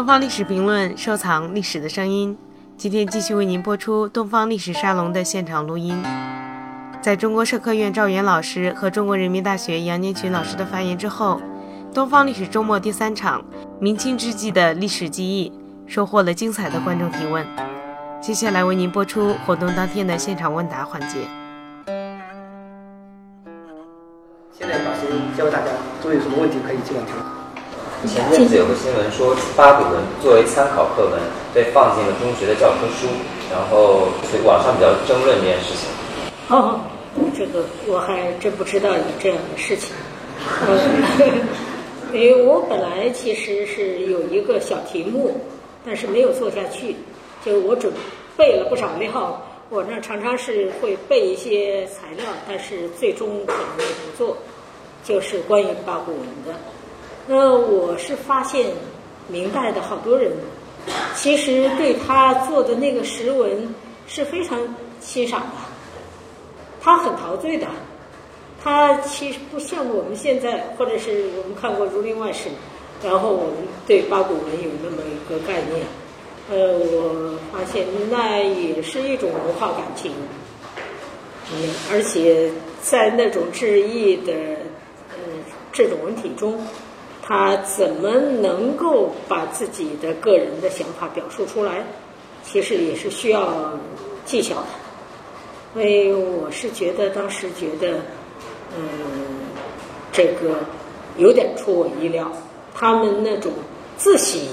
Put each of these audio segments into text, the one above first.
东方历史评论，收藏历史的声音。今天继续为您播出东方历史沙龙的现场录音。在中国社科院赵源老师和中国人民大学杨年群老师的发言之后，东方历史周末第三场明清之际的历史记忆收获了精彩的观众提问。接下来为您播出活动当天的现场问答环节。现在把先教大家，都有什么问题可以尽管提问。前阵子有个新闻说，八股文作为参考课文被放进了中学的教科书，然后所以网上比较争论这件事情。哦，这个我还真不知道有这样的事情。因为我本来其实是有一个小题目，但是没有做下去。就我准备了不少料，我那常常是会备一些材料，但是最终可能不做，就是关于八股文的。那我是发现，明代的好多人，其实对他做的那个石文是非常欣赏的，他很陶醉的。他其实不像我们现在，或者是我们看过《儒林外史》，然后我们对八股文有那么一个概念。呃，我发现那也是一种文化感情，嗯，而且在那种志异的呃这种文体中，他怎么能够把自己的个人的想法表述出来，其实也是需要技巧的。所以我是觉得当时觉得，嗯，这个有点出我意料，他们那种自喜。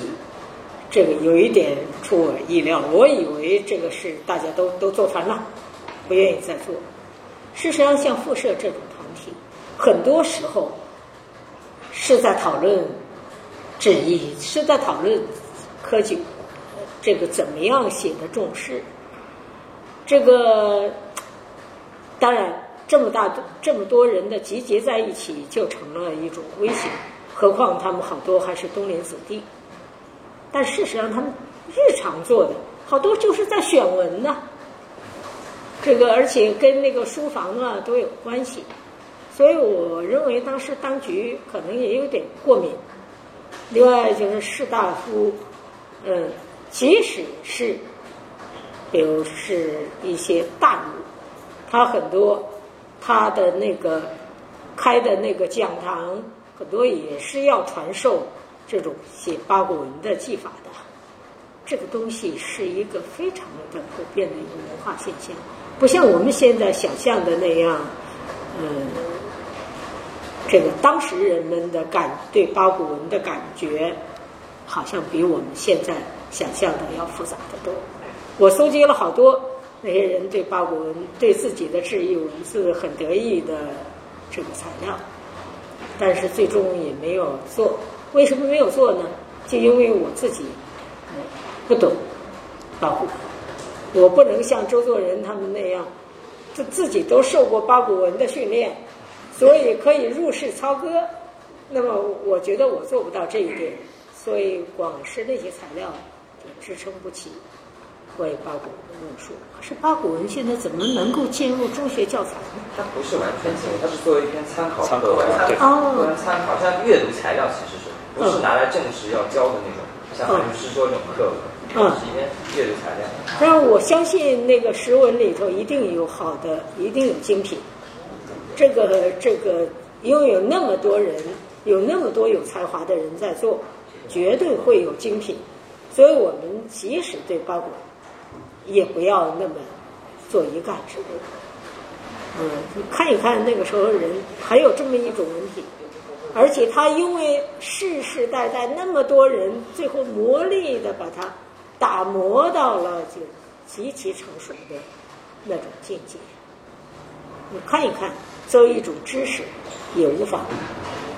这个有一点出我意料，我以为这个是大家都都做烦了，不愿意再做。事实上，像复社这种团体，很多时候是在讨论旨意，是在讨论科举这个怎么样写的重视。这个当然，这么大这么多人的集结在一起，就成了一种威胁。何况他们好多还是东林子弟。但事实上，他们日常做的好多就是在选文呢。这个而且跟那个书房啊都有关系，所以我认为当时当局可能也有点过敏。另外就是士大夫，呃，即使是比如是一些大儒，他很多他的那个开的那个讲堂，很多也是要传授。这种写八股文的技法的，这个东西是一个非常的普遍的一个文化现象，不像我们现在想象的那样，嗯，这个当时人们的感对八股文的感觉，好像比我们现在想象的要复杂的多。我搜集了好多那些人对八股文对自己的质疑文字很得意的这个材料，但是最终也没有做。为什么没有做呢？就因为我自己不懂八股，我不能像周作人他们那样，就自己都受过八股文的训练，所以可以入室操戈。那么我觉得我做不到这一点，所以光是那些材料就支撑不起关于八股文的论述。可是八股文现在怎么能够进入中学教材呢？它不是完全进入，它是作为一篇参考课文，哦，作为参考，像阅读材料其实是。不是拿来正式要教的那种，像《诗说》这种课文，是一篇阅读材料。但我相信那个诗文里头一定有好的，一定有精品。这个这个，因为有那么多人，有那么多有才华的人在做，绝对会有精品。所以我们即使对八股，也不要那么做一概之论。嗯，看一看那个时候人还有这么一种文体。而且他因为世世代代那么多人，最后磨砺的把它打磨到了就极其成熟的那种境界。你看一看，作为一种知识也无妨。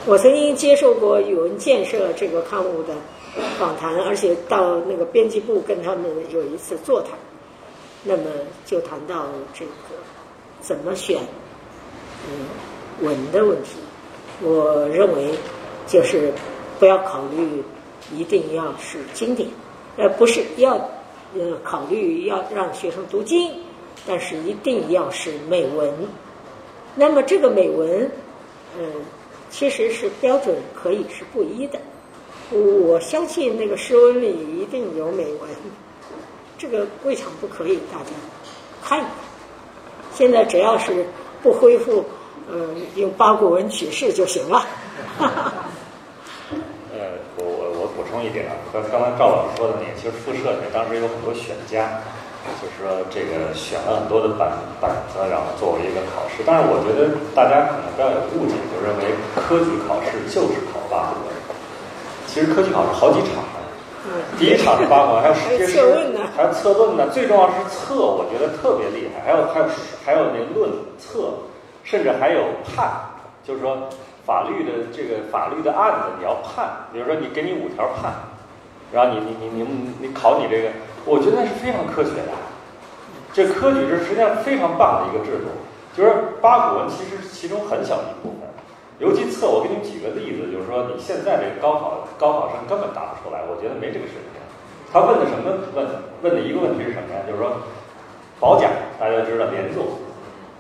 我曾经接受过语文建设这个刊物的访谈，而且到那个编辑部跟他们有一次座谈，那么就谈到这个怎么选嗯文的问题。我认为，就是不要考虑一定要是经典，呃，不是要呃考虑要让学生读经，但是一定要是美文。那么这个美文，嗯，其实是标准可以是不一的。我相信那个诗文里一定有美文，这个未尝不可以，大家看。现在只要是不恢复，嗯，用八股文取士就行了。呃，我我我补充一点啊，刚刚才赵老师说的那个，其实复社里面当时有很多选家。就是说，这个选了很多的板板子，然后作为一个考试。但是我觉得大家可能不要有误解，就认为科举考试就是考八股文。其实科举考试好几场呢，第一场是八股文，还有诗诗，还有策论呢。最重要是策，我觉得特别厉害。还有还有还有那论策，甚至还有判，就是说法律的这个法律的案子你要判。比如说你给你五条判，然后你你你你你考你这个。我觉得那是非常科学的，这科举是实际上非常棒的一个制度。就是八股文其实其中很小的一部分，尤其测。我给你举个例子，就是说你现在这个高考高考生根本答不出来，我觉得没这个水平。他问的什么问？问的一个问题是什么呀？就是说保甲，大家知道连坐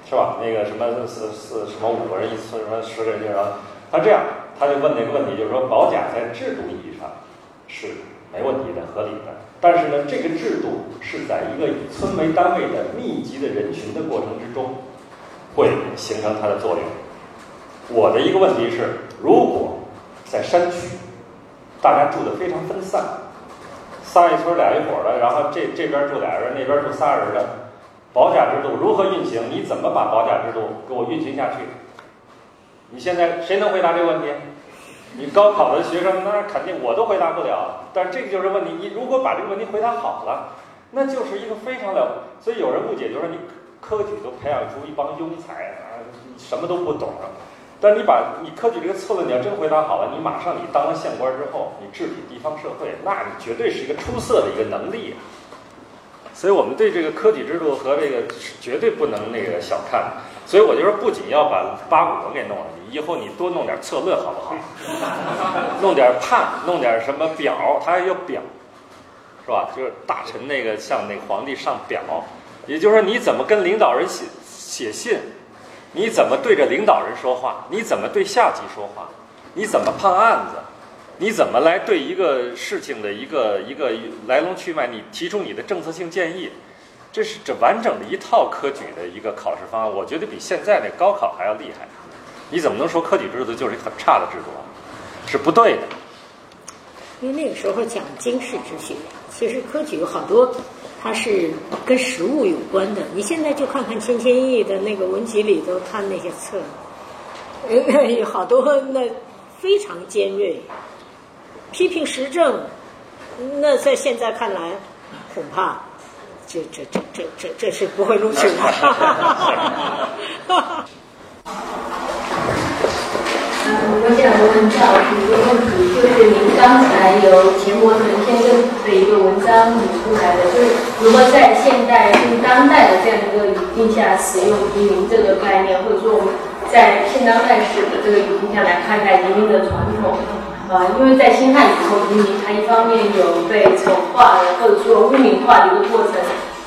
是吧？那个什么四四什么五个人一次，什么十个人一后他这样他就问那个问题，就是说保甲在制度意义上是没问题的、合理的。但是呢，这个制度是在一个以村为单位的密集的人群的过程之中，会形成它的作用。我的一个问题是，如果在山区，大家住的非常分散，仨一村俩一伙的，然后这这边住俩人，那边住仨人的，保甲制度如何运行？你怎么把保甲制度给我运行下去？你现在谁能回答这个问题？你高考的学生，那肯定我都回答不了。但这个就是问题，你如果把这个问题回答好了，那就是一个非常了。所以有人误解，就是说你科举都培养出一帮庸才啊，什么都不懂。但你把你科举这个策论，你要真回答好了，你马上你当了县官之后，你治理地方社会，那你绝对是一个出色的一个能力啊。所以我们对这个科举制度和这个绝对不能那个小看。所以我就说，不仅要把八股文给弄了，以后你多弄点策论好不好？弄点判，弄点什么表，他还要表，是吧？就是大臣那个向那皇帝上表，也就是说你怎么跟领导人写写信，你怎么对着领导人说话，你怎么对下级说话，你怎么判案子，你怎么来对一个事情的一个一个来龙去脉，你提出你的政策性建议。这是这完整的一套科举的一个考试方案，我觉得比现在那高考还要厉害。你怎么能说科举制度就是一个很差的制度啊？是不对的。因为那个时候讲经世之学，其实科举有好多它是跟实物有关的。你现在就看看千千亿的那个文集里头看那些册，有好多那非常尖锐，批评时政，那在现在看来恐怕。这这这这这这是不会录取的。我想问赵老师一个问题，就是您刚才由钱伯成先生的一个文章引出来的，就是如何在现代跟当代的这样一个语境下使用移民这个概念，或者说我们在现当代史的这个语境下来看待移民的传统。啊，因为在辛亥以后，移民它一方面有被丑化的或者说污名化的一个过程，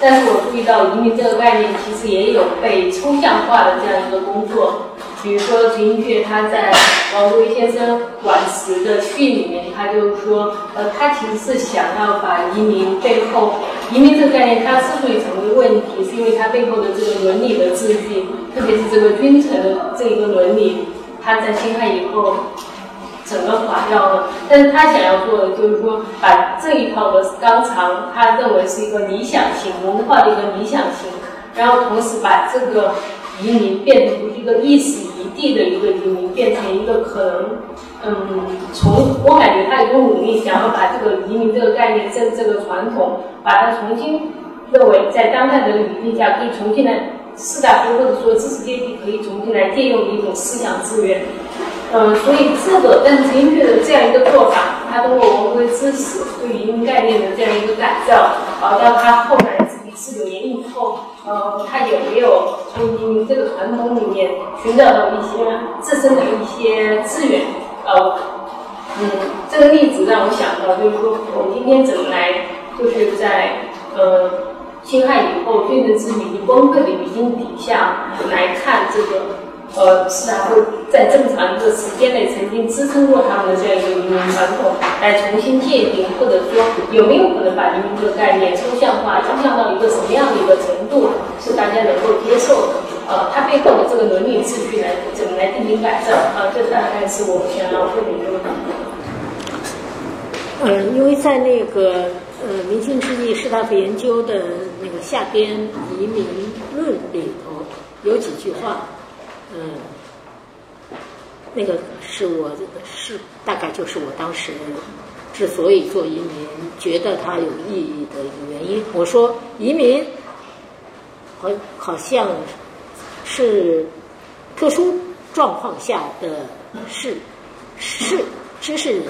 但是我注意到移民这个概念其实也有被抽象化的这样一个工作。比如说陈寅恪他在王国维先生晚时的序里面，他就说，呃，他其实是想要把移民背后，移民这个概念它之所以成为问题，是因为它背后的这个伦理的秩序，特别是这个君臣这一个伦理，他在辛亥以后。整个垮掉了，但是他想要做的就是说，把这一套的纲常，他认为是一个理想型文化的一个理想型，然后同时把这个移民变成一个一时一地的一个移民，变成一个可能，嗯，从我感觉他有个努力，想要把这个移民这个概念，这这个传统，把它重新认为在当代的语境下可以重新来士大夫或者说知识阶级可以重新来借用的一种思想资源。嗯，所以这个，但是陈寅恪的这样一个做法，他通过文归知识对移民概念的这样一个改造，啊，到他后来自己四九年以后，呃，他有没有从移民这个传统里面寻找到一些自身的一些资源？呃，嗯，这个例子让我想到，就是说，我们今天怎么来，就是在呃辛亥以后，对政之名崩溃的语境底下来看这个。呃，士大夫在这么长的时间内曾经支撑过他们的这样一个移民传统，来重新界定，或者说有没有可能把移民这个概念抽象化，抽象到一个什么样的一个程度，是大家能够接受的？呃，它背后的这个伦理秩序来怎么来进行改造？啊，这大概是我想要问的一个问题。呃，因为在那个呃明清之际士大夫研究的那个下边移民论里头有几句话，嗯、那个是我是大概就是我当时之所以做移民，觉得它有意义的一个原因。我说移民好好像是特殊状况下的是是知识人。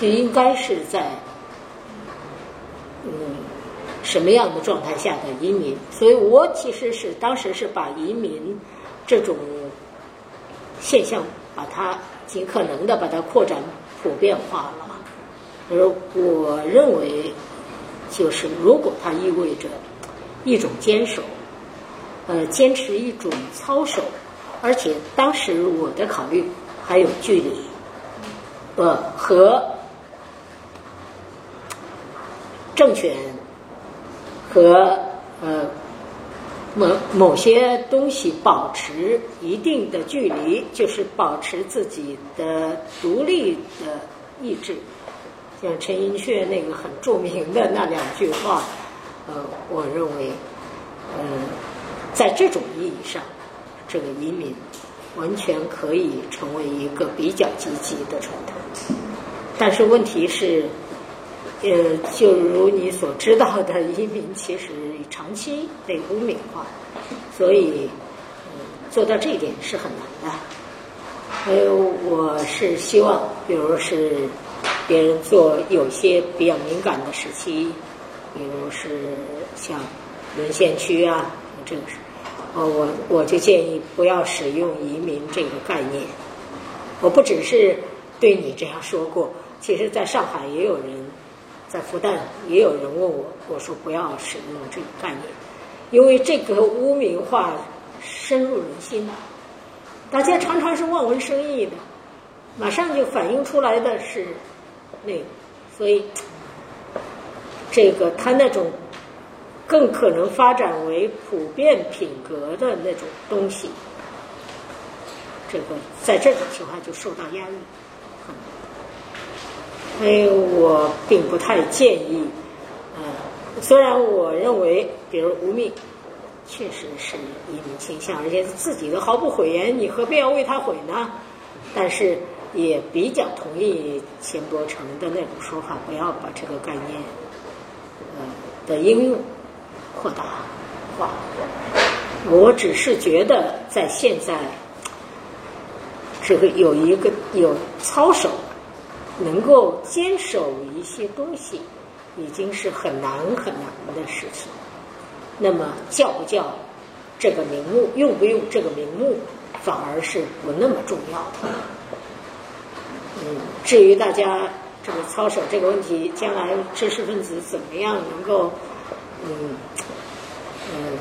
就应该是在嗯什么样的状态下的移民？所以我其实是当时是把移民这种现象，把它尽可能的把它扩展普遍化了。而我认为，就是如果它意味着一种坚守，呃，坚持一种操守，而且当时我的考虑还有距离，呃和。政权和呃某某些东西保持一定的距离，就是保持自己的独立的意志。像陈寅恪那个很著名的那两句话，呃，我认为，嗯、在这种意义上，这个移民完全可以成为一个比较积极的传统。但是问题是。呃，就如你所知道的，移民其实长期被污名化，所以、做到这一点是很难的。还有，我是希望，比如是别人做有些比较敏感的时期，比如是像沦陷区啊，这个是，呃，我我就建议不要使用移民这个概念。我不只是对你这样说过，其实在上海也有人。在复旦也有人问我，我说不要使用这个概念，因为这个污名化深入人心，大家常常是望文生义的，马上就反映出来的是那个，所以这个他那种更可能发展为普遍品格的那种东西，这个在这种情况就受到压抑。所以我并不太建议，呃，虽然我认为，比如吴宓确实是移民倾向，而且自己都毫不讳言，你何必要为他悔呢？但是也比较同意钱伯成的那种说法，不要把这个概念，呃的应用扩大化。我只是觉得，在现在这个有一个有操守。能够坚守一些东西，已经是很难很难的事情。那么叫不叫这个名目，用不用这个名目，反而是不那么重要的。嗯，至于大家这个操守这个问题，将来知识分子怎么样能够，嗯嗯，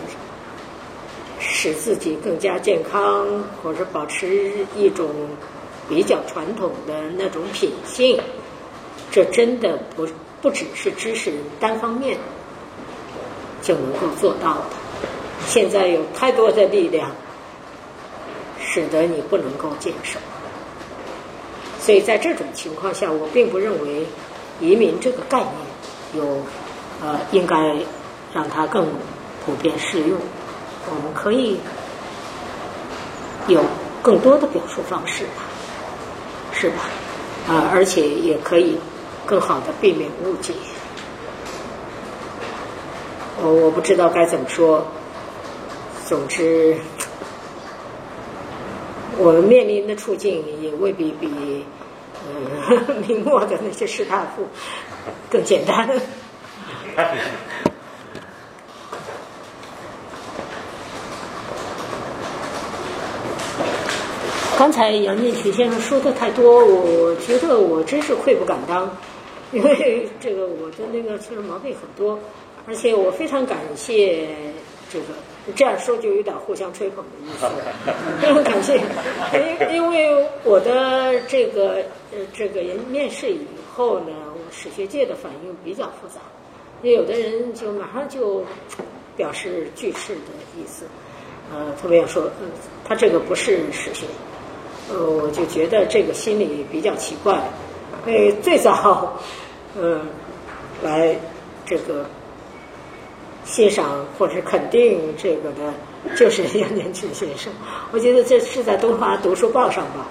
使自己更加健康，或者保持一种。比较传统的那种品性，这真的不不只是知识单方面就能够做到的。现在有太多的力量，使得你不能够坚守。所以在这种情况下，我并不认为移民这个概念有呃应该让它更普遍适用。我们可以有更多的表述方式吧。是吧？啊，而且也可以更好的避免误解。我我不知道该怎么说。总之，我们面临的处境也未必比嗯 明末的那些士大夫更简单。刚才杨建群先生说的太多，我觉得我真是愧不敢当，因为这个我的那个确实毛病很多，而且我非常感谢这个这样说就有点互相吹捧的意思。非常感谢，因因为我的这个呃这个人面试以后呢，史学界的反应比较复杂，有的人就马上就表示拒斥的意思，呃，特别要说，嗯，他这个不是史学，呃，我就觉得这个心理比较奇怪，因为最早，嗯，来这个。欣赏或者肯定这个的，就是杨年群先生。我觉得这是在东华读书报上吧，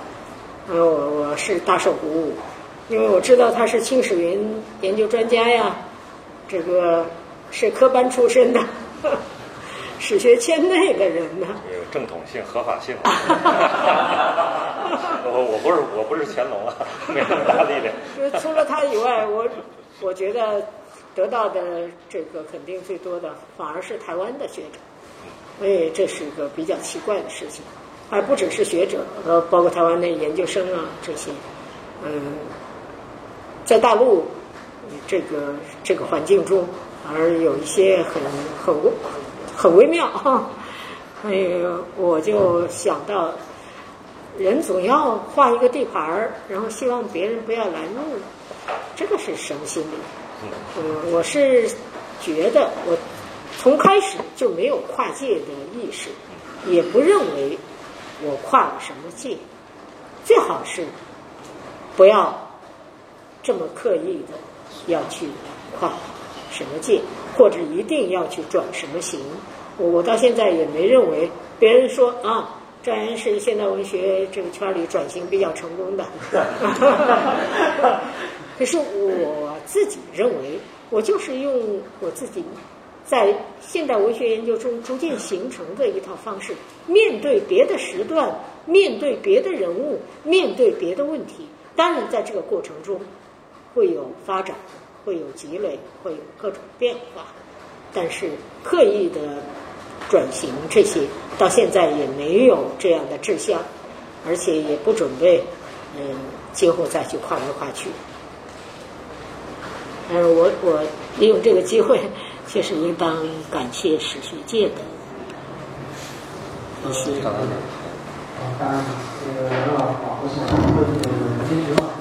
呃，我我是大受鼓舞，因为我知道他是清史云研究专家呀，这个是科班出身的，史学圈内的人呢。有正统性、合法性。我 我不是我不是乾隆啊，没那么大力量。除了他以外，我我觉得。得到的这个肯定最多的，反而是台湾的学者，所以这是一个比较奇怪的事情，还不只是学者，呃，包括台湾的研究生啊这些，嗯，在大陆这个这个环境中，而有一些很很很微妙哈，所以我就想到，人总要画一个地盘儿，然后希望别人不要拦路，这个是什么心理？嗯，我是觉得我从开始就没有跨界的意识，也不认为我跨了什么界，最好是不要这么刻意的要去跨什么界，或者一定要去转什么型。我我到现在也没认为别人说啊，张岩是现代文学这个圈里转型比较成功的。可是我自己认为，我就是用我自己在现代文学研究中逐渐形成的一套方式，面对别的时段，面对别的人物，面对别的问题。当然，在这个过程中会有发展，会有积累，会有各种变化。但是刻意的转型这些，到现在也没有这样的志向，而且也不准备，嗯，今后再去跨来跨去。嗯，我我利用这个机会，确实应当感谢史学界的一些。啊，当然，那个任老师，我想问那个金石老师一个问题，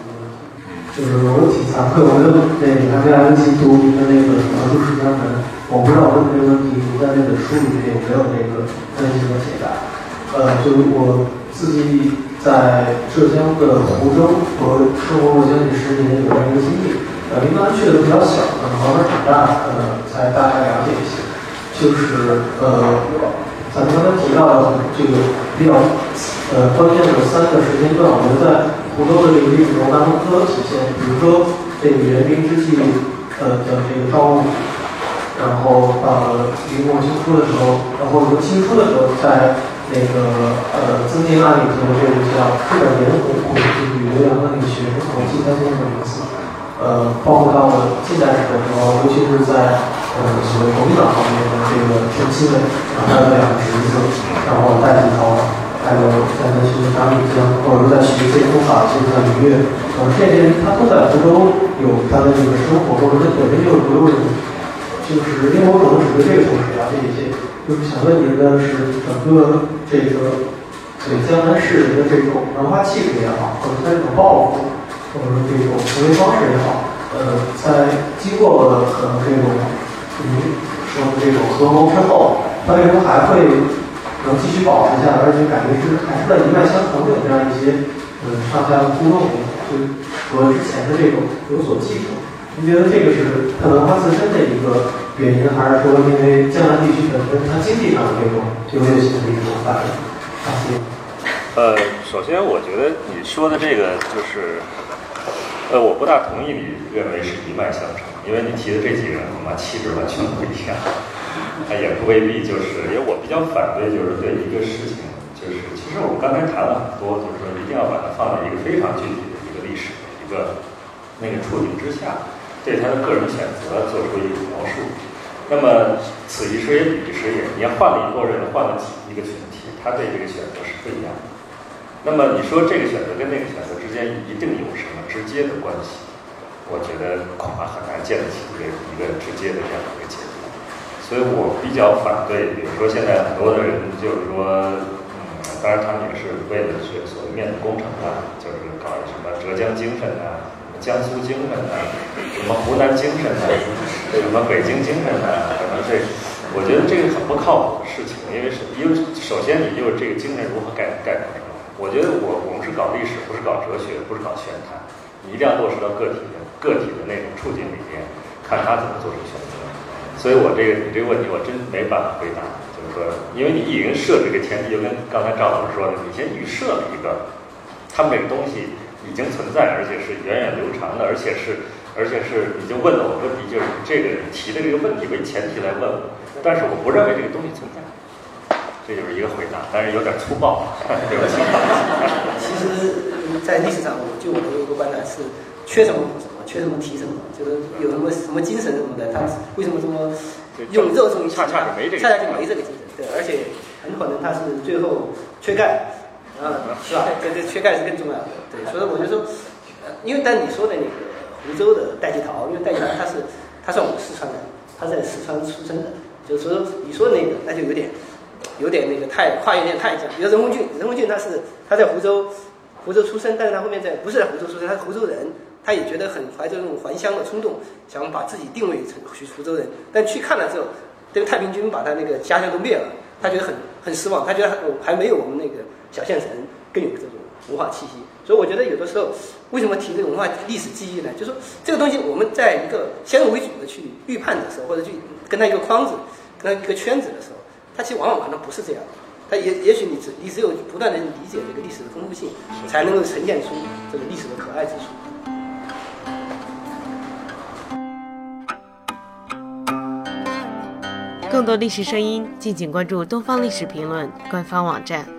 就是我挺惭愧，我的那个还没来得及读您的那个《描述史江门》，我不知道问这个问题读在那本书里面有没有那个分析和解答。呃，就我自己在浙江的湖州和生活过将近十年有这样一个经历。呃，您刚才去的比较小，可能慢慢长大，呃，才大概了解一些。就是呃，咱们刚才提到的这个比较呃关键的三个时间段，我们在湖州的这个历史中当中都有体现。比如说这个元兵之际呃的这个赵武，然后呃明末清初的时候，然后说清初的时候，在那个呃增进案里头，这个叫日本盐湖，就是吕留洋的那个学生，我记他先生的名字。呃，包括到了近代史的时候，尤其是在呃所谓国民党方面的这个陈其美，然后他的两个侄子，然后戴季陶，还有在那学张玉江，或者说在学一些书法，学一些礼乐，呃，这些人他都在福州有他的这个生活，或者他本身就是福州人，就是因为我可能只对这个城市了解一些，就是想问您的是整个这个对江南市人的这种文化气质也好，或者他这种抱负。或者说这种思维方式也好，呃，在经过了可能这种您说的这种合谋之后，他为什么还会能继续保持下来，而且感觉是还是在一脉相承的这样一些呃上下的互动，就和之前的这种有所继承。您觉得这个是它文化自身的一个原因，还是说因为江南地区本身它经济上的这种优越性的一种反应？感谢。呃，首先我觉得你说的这个就是。呃，我不大同意你认为是一脉相承，因为你提的这几个人恐怕气质完全不一样，他也不未必就是。因为我比较反对，就是对一个事情，就是其实我们刚才谈了很多，就是说一定要把它放在一个非常具体的一个历史的一个那个处境之下，对他的个人选择做出一个描述。那么此一时也彼一时也，你要换了一拨人，换了一个群体，他对这个选择是不一样的。那么你说这个选择跟那个选择之间一定有什么直接的关系？我觉得恐怕很难建立起一个一个直接的这样的一个结果。所以我比较反对，比如说现在很多的人就是说，嗯，当然他们也是为了去所谓面子工程啊，就是搞什么浙江精神啊。江苏精神啊，什么湖南精神啊，什么北京精神啊，可能这，我觉得这个很不靠谱的事情，因为是，因为首先你就是这个精神如何概概括？我觉得我我们是搞历史，不是搞哲学，不是搞玄谈，你一定要落实到个体的个体的那种处境里面，看他怎么做出选择。所以我这个你这个问题我真没办法回答，就是说，因为你已经设这个前提，就跟刚才赵老师说的，你先预设了一个，他们这个东西。已经存在，而且是源远流长的，而且是，而且是 已经问了我问题，就是这个提的这个问题为前提来问我，但是我不认为这个东西存在，这就是一个回答，但是有点粗暴，对不起。其实，在历史上，就我有一个观点是，缺什么，缺什么提什么，就是有什么什么精神什么的，他为什么这么用热衷于恰恰就没这个，恰恰就没这个精神，对，而且很可能他是最后缺钙。啊，是吧？这这缺钙是更重要的，对，所以我就说，呃，因为但你说的那个湖州的戴季陶，因为戴季陶他是他算我们四川人，他在四川出生的，就是说你说的那个那就有点有点那个太跨越点太像。比如任鸿俊，任鸿俊他是他在湖州湖州出生，但是他后面在不是在湖州出生，他是湖州人，他也觉得很怀着那种还乡的冲动，想把自己定位成福州人，但去看了之后，这个太平军把他那个家乡都灭了，他觉得很很失望，他觉得还没有我们那个。小县城更有这种文化气息，所以我觉得有的时候为什么提这个文化历史记忆呢？就是说这个东西我们在一个先入为主的去预判的时候，或者去跟他一个框子、跟他一个圈子的时候，它其实往往可能不是这样。它也也许你只你只有不断的理解这个历史的丰富性，才能够呈现出这个历史的可爱之处。更多历史声音，敬请关注《东方历史评论》官方网站。